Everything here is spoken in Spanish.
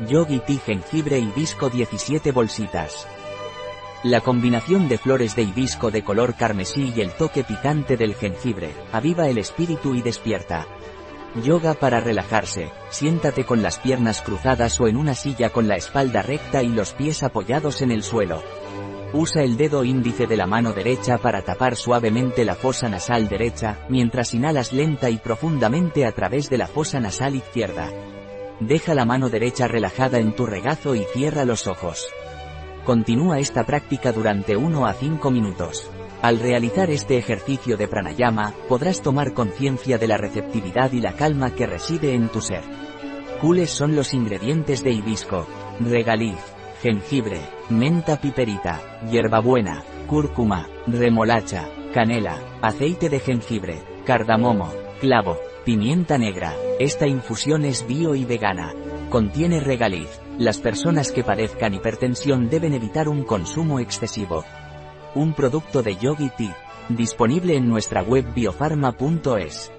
Yogi Tea jengibre hibisco 17 bolsitas. La combinación de flores de hibisco de color carmesí y el toque picante del jengibre, aviva el espíritu y despierta. Yoga para relajarse, siéntate con las piernas cruzadas o en una silla con la espalda recta y los pies apoyados en el suelo. Usa el dedo índice de la mano derecha para tapar suavemente la fosa nasal derecha, mientras inhalas lenta y profundamente a través de la fosa nasal izquierda. Deja la mano derecha relajada en tu regazo y cierra los ojos. Continúa esta práctica durante 1 a 5 minutos. Al realizar este ejercicio de pranayama, podrás tomar conciencia de la receptividad y la calma que reside en tu ser. ¿Cuáles son los ingredientes de hibisco? Regaliz, jengibre, menta piperita, hierbabuena, cúrcuma, remolacha, canela, aceite de jengibre, cardamomo, clavo, pimienta negra. Esta infusión es bio y vegana. Contiene regaliz. Las personas que padezcan hipertensión deben evitar un consumo excesivo. Un producto de Yogi Tea. Disponible en nuestra web biofarma.es.